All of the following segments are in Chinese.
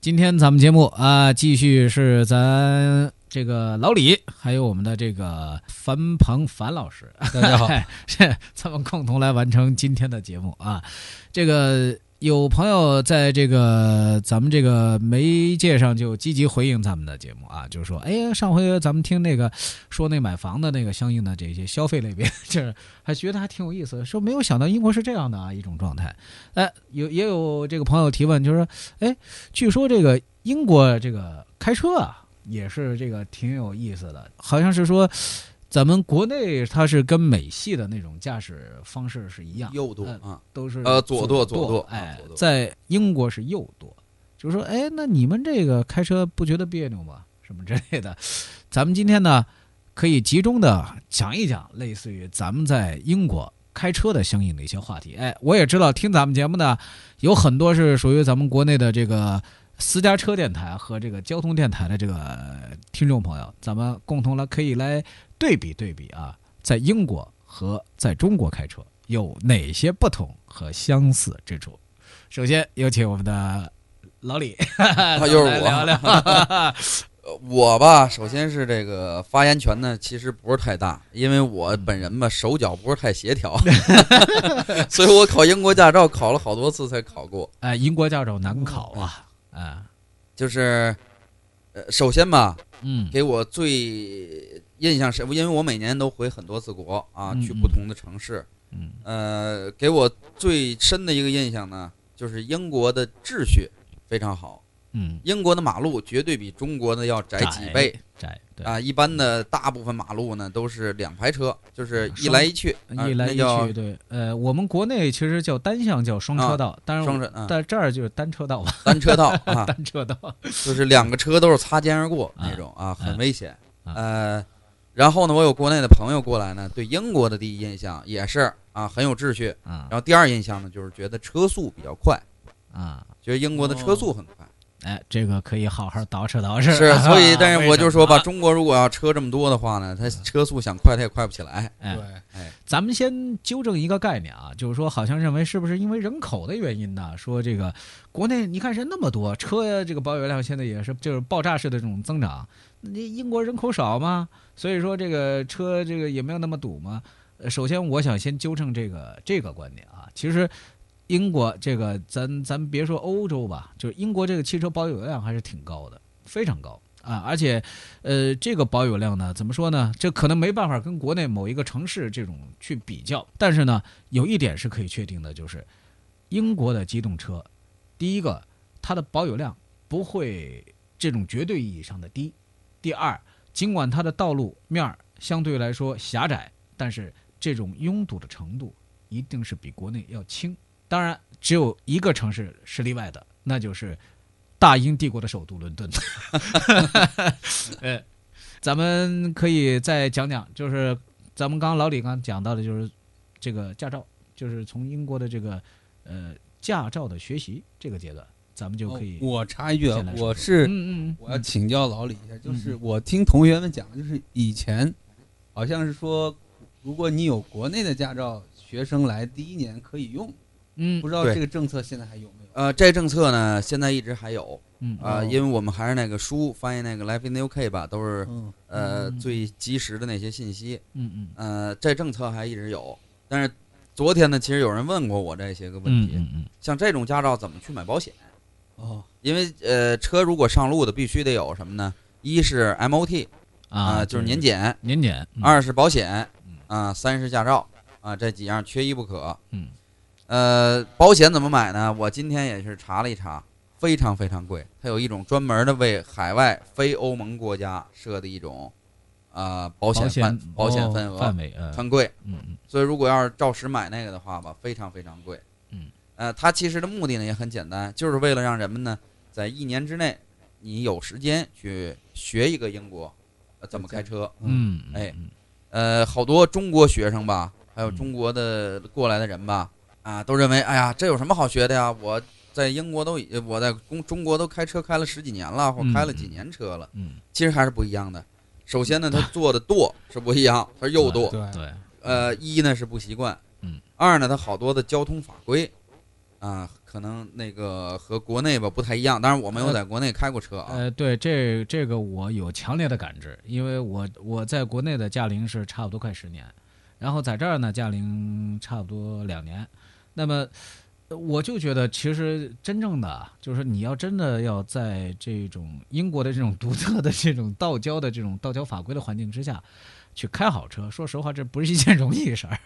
今天咱们节目啊，继续是咱这个老李，还有我们的这个樊鹏樊老师，大家好，是咱们共同来完成今天的节目啊。这个有朋友在这个咱们这个媒介上就积极回应咱们的节目啊，就是说，哎呀，上回咱们听那个说那买房的那个相应的这些消费类别，就是还觉得还挺有意思，说没有想到英国是这样的啊一种状态。哎，有也有这个朋友提问，就是说，哎，据说这个英国这个开车啊，也是这个挺有意思的，好像是说。咱们国内它是跟美系的那种驾驶方式是一样，右舵呃啊，都是呃左舵舵左舵哎在英国是右舵，就是说，哎，那你们这个开车不觉得别扭吗？什么之类的？咱们今天呢，可以集中的讲一讲，类似于咱们在英国开车的相应的一些话题。哎，我也知道听咱们节目的有很多是属于咱们国内的这个私家车电台和这个交通电台的这个听众朋友，咱们共同来可以来对比对比啊，在英国和在中国开车有哪些不同和相似之处？首先有请我们的老李，他 又是我聊聊。呃 我吧，首先是这个发言权呢，其实不是太大，因为我本人吧手脚不是太协调，所以我考英国驾照考了好多次才考过。哎，英国驾照难考啊，啊，就是，呃，首先吧，嗯。给我最印象深，因为我每年都回很多次国啊，嗯去不同的城市，嗯。呃，给我最深的一个印象呢，就是英国的秩序非常好，嗯，英国的马路绝对比中国的要窄几倍。窄，对，啊！一般的大部分马路呢都是两排车，就是一来一去，啊一来一去，对，呃，我们国内其实叫单向叫双车道，但是双车啊但这儿就是单车道吧，单车道啊，单车道，就是两个车都是擦肩而过啊那种啊，很危险。啊。呃，然后呢，我有国内的朋友过来呢，对英国的第一印象也是啊很有秩序，啊。然后第二印象呢就是觉得车速比较快，啊，觉得英国的车速很快。哎，这个可以好好捯饬捯饬。是，所以但是我就说吧，中国如果要车这么多的话呢，它车速想快它也快不起来。哎，哎，咱们先纠正一个概念啊，就是说，好像认为是不是因为人口的原因呢？说这个国内你看人那么多，车呀，这个保有量现在也是就是爆炸式的这种增长。你英国人口少吗？所以说这个车这个也没有那么堵吗？呃，首先我想先纠正这个这个观点啊，其实。英国这个，咱咱别说欧洲吧，就是英国这个汽车保有量还是挺高的，非常高啊！而且，呃，这个保有量呢，怎么说呢？这可能没办法跟国内某一个城市这种去比较，但是呢，有一点是可以确定的，就是英国的机动车，第一个，它的保有量不会这种绝对意义上的低；第二，尽管它的道路面相对来说狭窄，但是这种拥堵的程度一定是比国内要轻。当然，只有一个城市是例外的，那就是大英帝国的首都伦敦。呃，咱们可以再讲讲，就是咱们刚刚老李刚讲到的，就是这个驾照，就是从英国的这个呃驾照的学习这个阶段，咱们就可以。哦我插一句我是嗯嗯我要请教老李一下，就是嗯我听同学们讲，就是以前好像是说，如果你有国内的驾照，学生来第一年可以用，嗯不知道这个政策现在还有没有？呃，这政策呢现在一直还有嗯啊、哦因为我们还是那个书翻译那个 Life in the UK 吧，都是嗯，呃嗯最及时的那些信息。嗯嗯呃，这政策还一直有，但是昨天呢，其实有人问过我这些个问题，嗯嗯嗯像这种驾照怎么去买保险？哦，因为呃，车如果上路的必须得有什么呢？一是 MOT 啊、就是年检；年检，嗯二是保险嗯啊、三是驾照啊，这几样缺一不可。嗯，呃，保险怎么买呢？我今天也是查了一查，非常非常贵。它有一种专门的为海外非欧盟国家设的一种啊、保险范保险哦份额，范围，呃，很贵。嗯嗯所以如果要是照实买那个的话吧，非常非常贵。嗯，呃，它其实的目的呢也很简单，就是为了让人们呢在一年之内，你有时间去学一个英国、呃、怎么开车。嗯，哎嗯，呃，好多中国学生吧，还有嗯中国的过来的人吧，啊，都认为，哎呀，这有什么好学的呀？我在英国都已，我在中中国都开车开了十几年了，或嗯开了几年车了。嗯，其实还是不一样的。首先呢，他做的舵是不一样，他是右舵。对对，呃，一呢是不习惯，嗯，二呢他好多的交通法规，啊，可能那个和国内吧不太一样。当然我没有在国内开过车啊，呃，对，这这个我有强烈的感知，因为我我在国内的驾龄是差不多快十年，然后在这儿呢驾龄差不多两年，那么呃我就觉得其实真正的啊就是你要真的要在这种英国的这种 独特的这种道交的这种道交法规的环境之下。去开好车，说实话，这不是一件 容易事儿，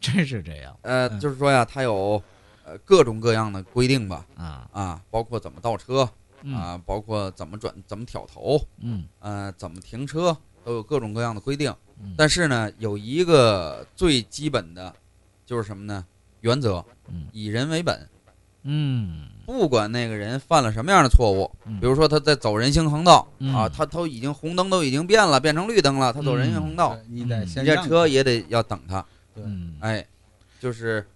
真是这样呃，嗯就是说呀，它有呃各种各样的规定吧，啊。啊，包括怎么倒车嗯啊，包括怎么转、怎么挑头，嗯呃，怎么停车，都有各种各样的规定。嗯但是呢，有一个最基本的，就是什么呢？原则，嗯以人为本。嗯不管那个人犯了什么样的错误，嗯比如说他在走人行横道嗯啊，他都已经红灯都已经变了，变成绿灯了，他走人行横道，对你得嗯你这先让车也得要等他。对嗯哎，就是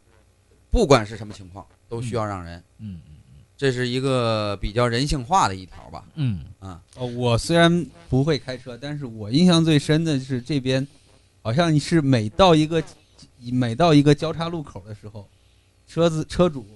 不管是什么情况，都需要让人。嗯这是一个比较人性化的一条吧。嗯啊，哦，我虽然不会开车，但是我印象最深的是这边，好像是每到一个每到一个交叉路口的时候，车子车主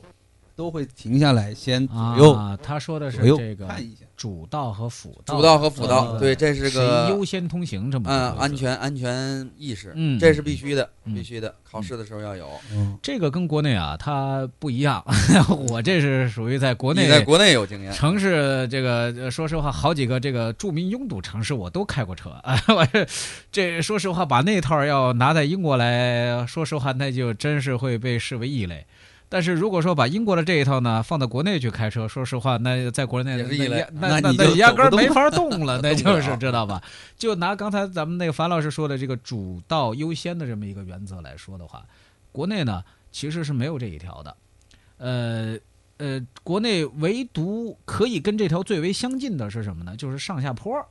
都会停下来先左右、啊，他说的是这个看一下。主道和辅道，主道和辅道，呃对，这是个优先通行这么嗯个安。全安全意识，嗯这是必须的，嗯必须的，考试的时候要有。嗯，这个跟国内啊，它不一样。我这是属于在国内在国内有经验，城市这个，呃说实话，好几个这个著名拥堵城市我都开过车。啊，我这这说实话，把那套要拿在英国来，说实话，那就真是会被视为异类。但是如果说把英国的这一套呢放到国内去开车，说实话，那在国内那那那压根儿没法动了，那就是知道吧？就拿刚才咱们那个樊老师说的这个主道优先的这么一个原则来说的话，国内呢其实是没有这一条的。呃呃，国内唯独可以跟这条最为相近的是什么呢？就是上下坡儿，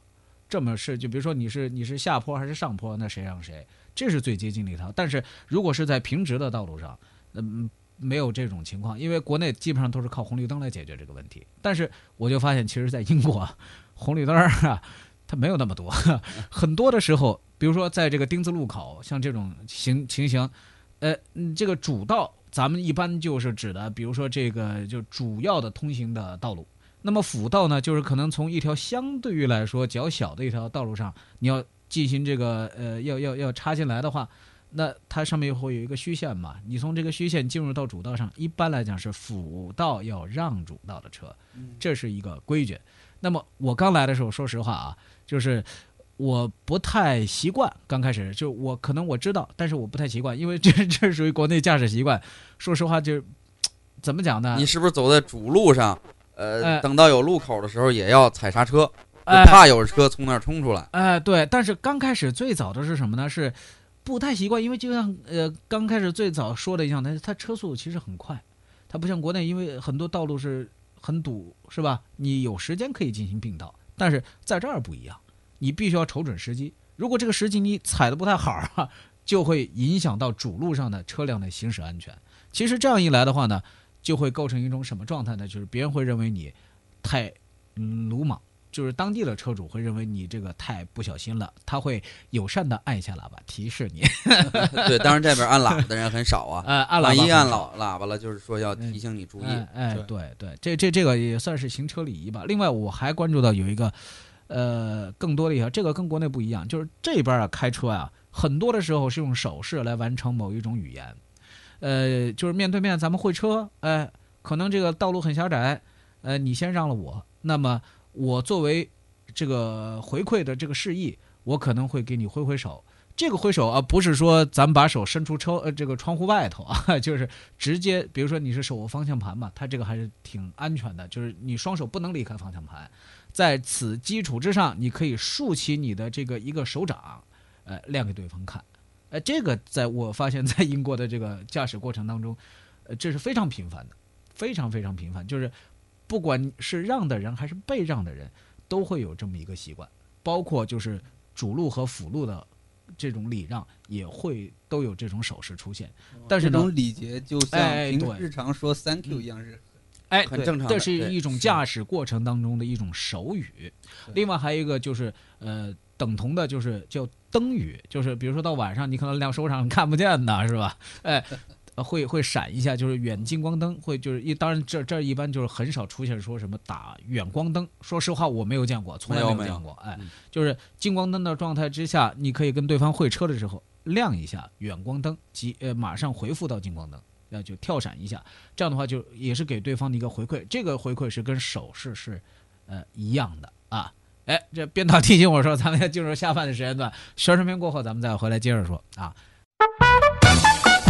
这么是就比如说你是你是下坡还是上坡，那谁让谁，这是最接近的一条。但是如果是在平直的道路上，嗯。没有这种情况，因为国内基本上都是靠红绿灯来解决这个问题。但是我就发现，其实，在英国，红绿灯儿啊，它没有那么多。很多的时候，比如说在这个丁字路口，像这种行情形，呃，这个主道咱们一般就是指的，比如说这个就主要的通行的道路。那么辅道呢，就是可能从一条相对于来说较小的一条道路上，你要进行这个呃，要要要插进来的话，那它上面会有一个虚线嘛？你从这个虚线进入到主道上，一般来讲是辅道要让主道的车，这是一个规矩。那么我刚来的时候，说实话啊，就是我不太习惯。刚开始就我可能我知道，但是我不太习惯，因为这 这属于国内驾驶习惯。说实话，就怎么讲呢？你是不是走在主路上？哎呃，等到有路口的时候也要踩刹车，就哎怕有车从那儿冲出来。哎，对，但是刚开始最早的是什么呢？是不太习惯，因为就像呃刚开始最早说的一样，它它车速其实很快，它不像国内，因为很多道路是很堵，是吧？你有时间可以进行并道，但是在这儿不一样，你必须要瞅准时机。如果这个时机你踩的不太好啊，就会影响到主路上的车辆的行驶安全。其实这样一来的话呢，就会构成一种什么状态呢？就是别人会认为你太鲁莽。就是当地的车主会认为你这个太不小心了，他会友善的按一下喇叭提示你。对，当然这边按喇叭的人很少啊。呃，按喇叭万一按喇喇叭了，就是说要提醒你注意。哎，哎对对对，这这这个也算是行车礼仪吧。另外，我还关注到有一个，呃，更多的一条，这个跟国内不一样，就是这边啊开车啊，很多的时候是用手势来完成某一种语言，呃，就是面对面咱们会车，哎，可能这个道路很狭窄，呃，你先让了我，那么我作为这个回馈的这个示意，我可能会给你挥挥手。这个挥手啊，不是说咱们把手伸出车呃这个窗户外头啊，就是直接，比如说你是手握方向盘嘛，它这个还是挺安全的，就是你双手不能离开方向盘，在此基础之上，你可以竖起你的这个一个手掌，呃，亮给对方看，呃，这个在我发现，在英国的这个驾驶过程当中，呃，这是非常频繁的，非常非常频繁，就是不管是让的人还是被让的人，都会有这么一个习惯，包括就是主路和辅路的。这种礼让也会都有这种手势出现，但是呢，这种礼节就像平日常说 “thank you” 一样是哎，很正常这是一种驾驶过程当中的一种手语。另外还有一个就是呃，等同的就是叫灯语，就是比如说到晚上你可能亮手掌看不见的是吧？哎。呃会会闪一下，就是远近光灯，会就是一，当然这这一般就是很少出现说什么打远光灯。说实话，我没有见过，从来没有见过。哎嗯，就是近光灯的状态之下，你可以跟对方会车的时候亮一下远光灯，即呃马上回复到近光灯。那就跳闪一下，这样的话就也是给对方的一个回馈，这个回馈是跟手势是呃一样的啊。哎，这编导提醒我说，咱们要进入下饭的时间段，宣传片过后，咱们再回来接着说啊。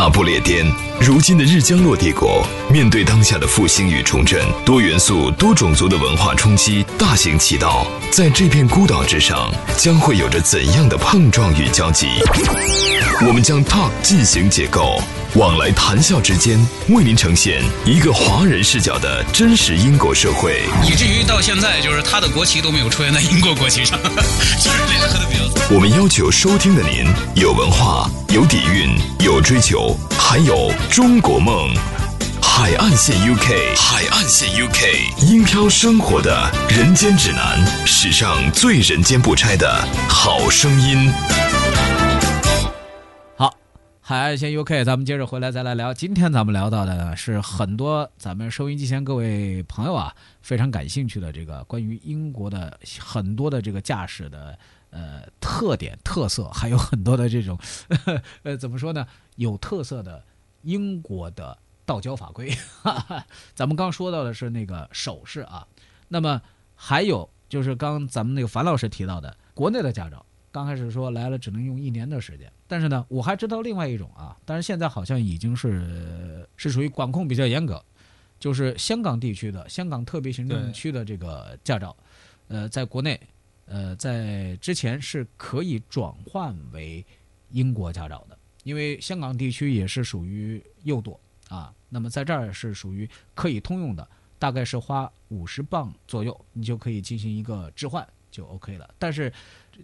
大不列颠，如今的日将落帝国，面对当下的复兴与重振，多元素、多种族的文化冲击大行其道，在这片孤岛之上，将会有着怎样的碰撞与交集？我们将 Talk 进行解构，往来谈笑之间，为您呈现一个华人视角的真实英国社会。以至于到现在，就是他的国旗都没有出现在英国国旗上，就是联合的比较。我们要求收听的您有文化、有底蕴、追求，还有中国梦。海岸线 UK，海岸线 UK，英漂生活的人间指南，史上最人间不拆的好声音。好，海岸线 UK，咱们接着回来再来聊。今天咱们聊到的呢，是很多咱们收音机前各位朋友啊非常感兴趣的这个关于英国的很多的这个驾驶的呃特点特色，还有很多的这种 呃怎么说呢，有特色的英国的道交法规。哈哈，咱们刚说到的是那个手势啊，那么还有就是刚咱们那个樊老师提到的国内的驾照。刚开始说来了只能用一年的时间，但是呢，我还知道另外一种啊，但是现在好像已经是是属于管控比较严格，就是香港地区的香港特别行政区的这个驾照，呃，在国内，呃，在之前是可以转换为英国驾照的，因为香港地区也是属于右舵啊，那么在这儿是属于可以通用的，大概是花五十磅左右，你就可以进行一个置换就 OK 了。但是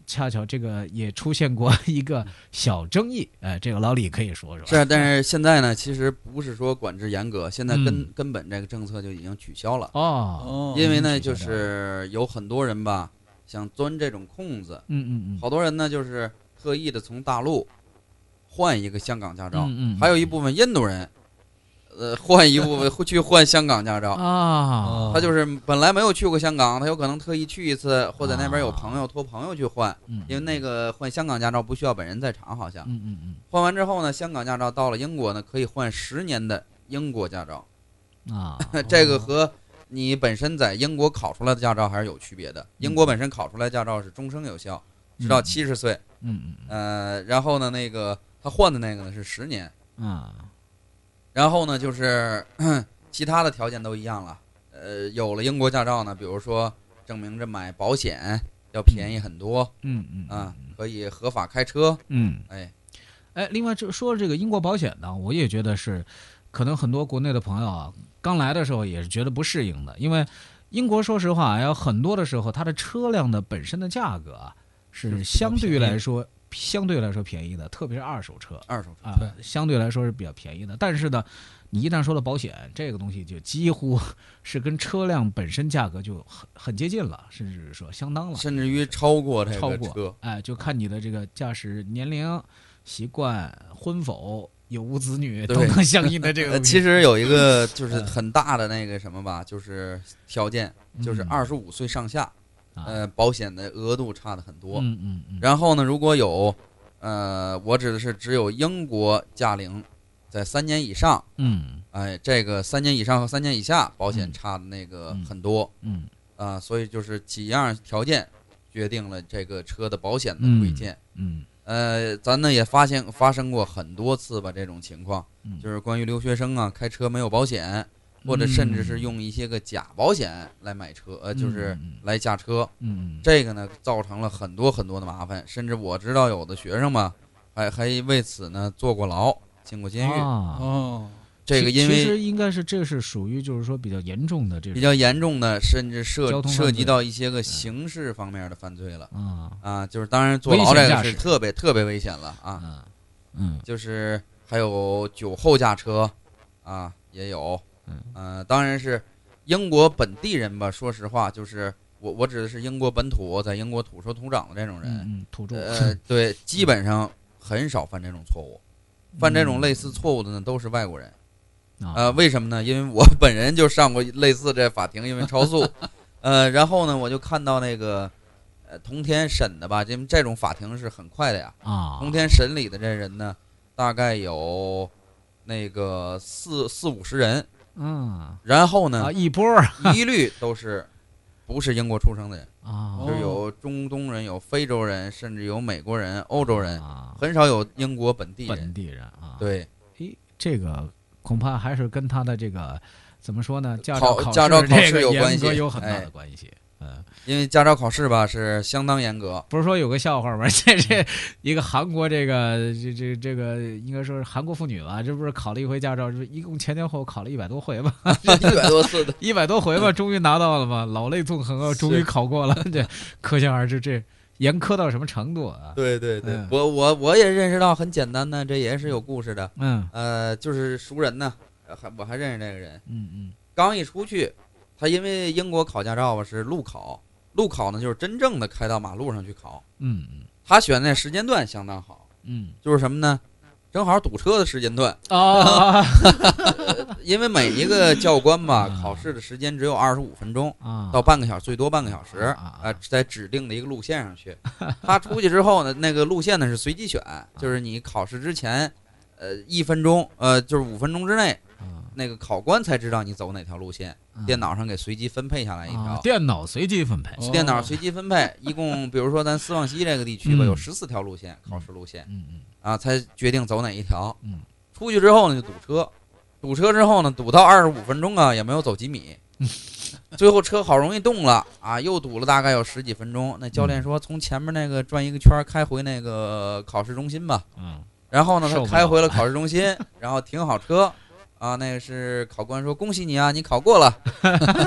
恰巧这个也出现过 一个小争议，哎，这个老李可以说说。是，但是现在呢，其实不是说管制严格，现在根、嗯根本这个政策就已经取消了，哦，哦因为呢，就是有很多人吧想钻这种空子，嗯嗯嗯，好多人呢就是特意的从大陆换一个香港驾照，嗯嗯，还有一部分印度人，呃，换一部分会 去换香港驾照。啊，他就是本来没有去过香港，他有可能特意去一次，或者那边有朋友托朋友去换，嗯，因为那个换香港驾照不需要本人在场，好像嗯嗯嗯。换完之后呢，香港驾照到了英国呢，可以换十年的英国驾照，嗯 啊，这个和你本身在英国考出来的驾照还是有区别的。英国本身考出来驾照是终生有效，直到七十岁，嗯嗯呃，然后呢，那个他换的那个呢是十年，嗯啊，然后呢就是 其他的条件都一样了。呃，有了英国驾照呢，比如说证明着买保险要便宜很多嗯嗯啊，可以合法开车，嗯，哎，哎，另外这说这个英国保险呢，我也觉得是，可能很多国内的朋友啊，刚来的时候也是觉得不适应的，因为英国说实话，有很多的时候它的车辆的本身的价格啊是相对于来说相对来说便宜的，特别是二手车二手车。啊，相对来说是比较便宜的。但是呢，你一旦说到保险这个东西，就几乎是跟车辆本身价格就很很接近了，甚至是说相当了。甚至于超过这超过哎，就看你的这个驾驶年龄、习惯、婚否，有无子女都能相应的这个。其实有一个就是嗯。很大的那个什么吧，就是条件，就是嗯二十五岁上下，啊。呃，保险的额度差的很多。嗯嗯嗯，然后呢，如果有，呃，我指的是只有英国驾龄在三年以上，嗯。哎，这个三年以上和三年以下保险嗯。差的那个嗯很多。嗯。啊、所以就是几样条件决定了这个车的保险的嗯贵贱。嗯呃，咱呢也发现发生过很多次吧这种情况，嗯，就是关于留学生啊开车没有保险，或者甚至是用一些个假保险来买车，呃，就是来驾车，嗯嗯。这个呢造成了很多很多的麻烦，甚至我知道有的学生嘛，还还为此呢坐过牢，进过监狱。啊，哦，其这个因为其实应该是这是属于就是说比较严重的这种比较严重的，甚至涉涉及到一些个刑事方面的犯罪了啊啊，就是当然坐牢这个是特别特别危险了啊，啊嗯就是还有酒后驾车啊也有，嗯呃，当然是英国本地人吧，说实话，就是我我指的是英国本土，在英国土生土长的这种人，土著呃，对，基本上很少犯这种错误。犯这种类似错误的呢，都是外国人。啊呃，为什么呢？因为我本人就上过类似这法庭，因为超速。呃，然后呢，我就看到那个，呃，同天审的吧，因为这种法庭是很快的呀。啊同天审理的这人呢，大概有那个四四五十人，嗯然后呢啊，一波一律都是不是英国出生的人，啊就是有中东人、有非洲人，甚至有美国人、欧洲人，啊很少有英国本地本人。地人啊，，对，诶，这个恐怕还是跟他的这个怎么说呢？驾考照驾照考试这个有关系有很大哎的关系。嗯，因为驾照考试吧是相当严格，不是说有个笑话吗？这这一个韩国这个这这这个应该说是韩国妇女吧，这不是考了一回驾照，这一共前前后后考了一百多回吧，一百多次的。一百多回吧，终于拿到了嘛，老泪纵横啊，终于考过了，这 可想而知这严苛到什么程度啊？对对对，嗯。我我我也认识到很简单的，这也是有故事的。嗯。呃，就是熟人呢，呃还我还认识那个人，嗯嗯。刚一出去，他因为英国考驾照吧是路考，路考呢就是真正的开到马路上去考，嗯嗯。他选那时间段相当好，嗯。就是什么呢？正好堵车的时间段，啊 因为每一个教官吧啊，考试的时间只有二十五分钟啊。到半个小时，最多半个小时，啊在指定的一个路线上去。他出去之后呢，那个路线呢是随机选，就是你考试之前，呃，一分钟，呃，就是五分钟之内，啊。那个考官才知道你走哪条路线，电脑上给随机分配下来一啊条。电脑随机分配。哦电脑随机分配，一共 比如说咱斯旺西这个地区吧，嗯。有十四条路线，考试路线嗯嗯。啊，才决定走哪一条。嗯，出去之后呢就堵车，堵车之后呢堵到二十五分钟啊，也没有走几米。最后车好容易动了啊，又堵了大概有十几分钟。那教练说从前面那个转一个圈开回那个考试中心吧。嗯然后呢，他开回了考试中心，然后停好车，啊，那个是考官说恭喜你啊，你考过了。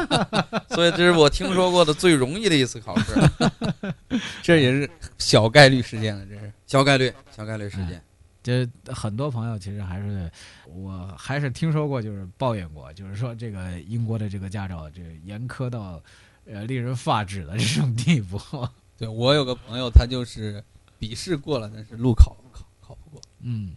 所以这是我听说过的最容易的一次考试，这也是小概率事件了，这是。小概率，小概率事件。这很多朋友其实还是，我还是听说过，就是抱怨过，就是说这个英国的这个驾照，这个严苛到，呃，令人发指的这种地步。对我有个朋友，他就是笔试过了，但是路考考考不过。嗯，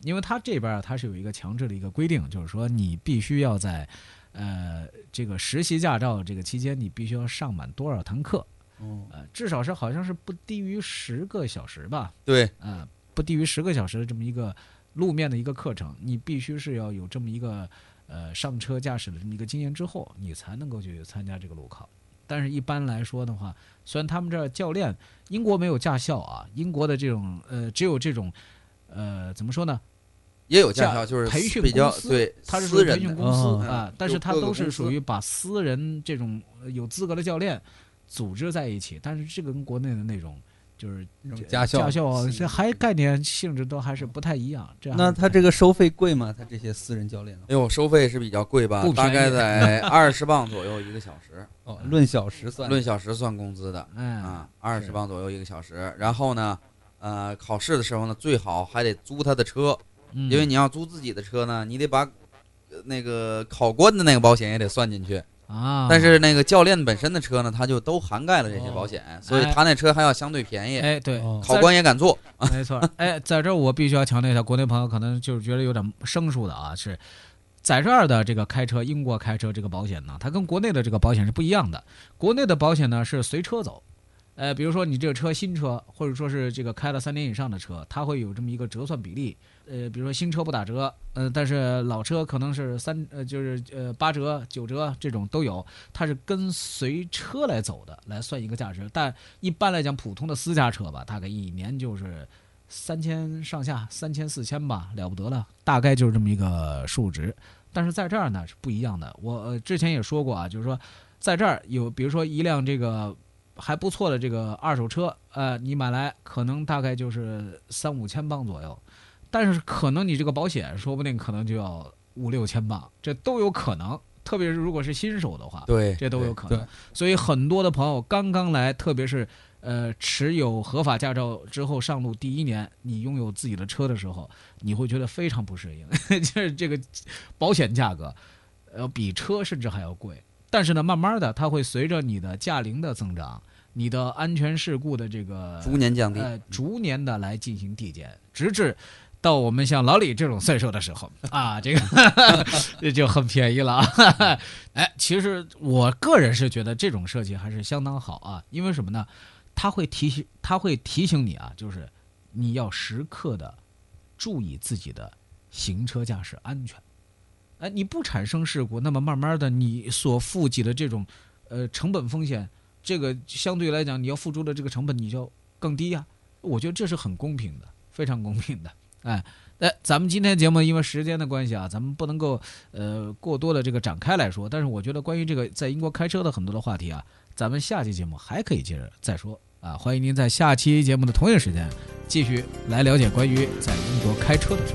因为他这边啊，他是有一个强制的一个规定，就是说你必须要在，呃，这个实习驾照这个期间，你必须要上满多少堂课，嗯，呃，至少是好像是不低于十个小时吧，对，呃，不低于十个小时的这么一个路面的一个课程，你必须是要有这么一个呃上车驾驶的这么一个经验之后，你才能够去参加这个路考。但是，一般来说的话，虽然他们这儿教练，英国没有驾校啊，英国的这种呃，只有这种呃，怎么说呢？也有驾驾校，就是培训比较对它是属于培私人的，训公司哦啊，但是各个它都是属于把私人这种呃有资格的教练组织在一起，但是这个跟国内的那种就是那种驾校驾校这还概念性质都还是不太一样。这样那他这个收费贵吗？他这些私人教练的哎呦，收费是比较贵吧大概在 二十磅左右一个小时，哦，论小时算。论小时算工资的哎啊，二十磅左右一个小时。然后呢，呃，考试的时候呢，最好还得租他的车，因为你你要租自己的车呢，你得把呃那个考官的那个保险也得算进去。啊。但是那个教练本身的车呢，它就都涵盖了这些保险，所以他那车还要相对便宜，哎，对，哦考官也敢坐。没错，哎，在这儿我必须要强调一下，国内朋友可能就是觉得有点生疏的啊，是在这儿的这个开车，英国开车这个保险呢，它跟国内的这个保险是不一样的。国内的保险呢是随车走，呃，比如说你这个车新车，或者说是这个开了三年以上的车，它会有这么一个折算比例。呃，比如说新车不打折，呃，但是老车可能是三呃，就是呃八折、九折这种都有，它是跟随车来走的，来算一个价值。但一般来讲，普通的私家车吧，大概一年就是三千上下，三千四千吧，了不得了，大概就是这么一个数值。但是在这儿呢是不一样的，我、之前也说过啊，就是说在这儿有，比如说一辆这个还不错的这个二手车，呃，你买来可能大概就是三五千镑左右，但是可能你这个保险说不定可能就要五六千镑，这都有可能。特别是如果是新手的话，对，这都有可能。所以很多的朋友刚刚来，特别是呃持有合法驾照之后上路第一年，你拥有自己的车的时候，你会觉得非常不适应，就是这个保险价格，呃比车甚至还要贵。但是呢，慢慢的它会随着你的驾龄的增长，你的安全事故的这个逐年降低。呃，逐年的来进行递减，直至到我们像老李这种岁数的时候 啊，这个这 就很便宜了啊。哎，其实我个人是觉得这种设计还是相当好啊，因为什么呢？它会提醒，它会提醒你啊，就是你要时刻的注意自己的行车驾驶安全。哎，你不产生事故，那么慢慢的你所负起的这种呃成本风险，这个相对来讲你要付出的这个成本你就更低呀、我觉得这是很公平的，非常公平的。哎，哎，咱们今天节目因为时间的关系啊，咱们不能够呃过多的这个展开来说。但是我觉得关于这个在英国开车的很多的话题啊，咱们下期节目还可以接着再说啊。欢迎您在下期节目的同一时间继续来了解关于在英国开车的事。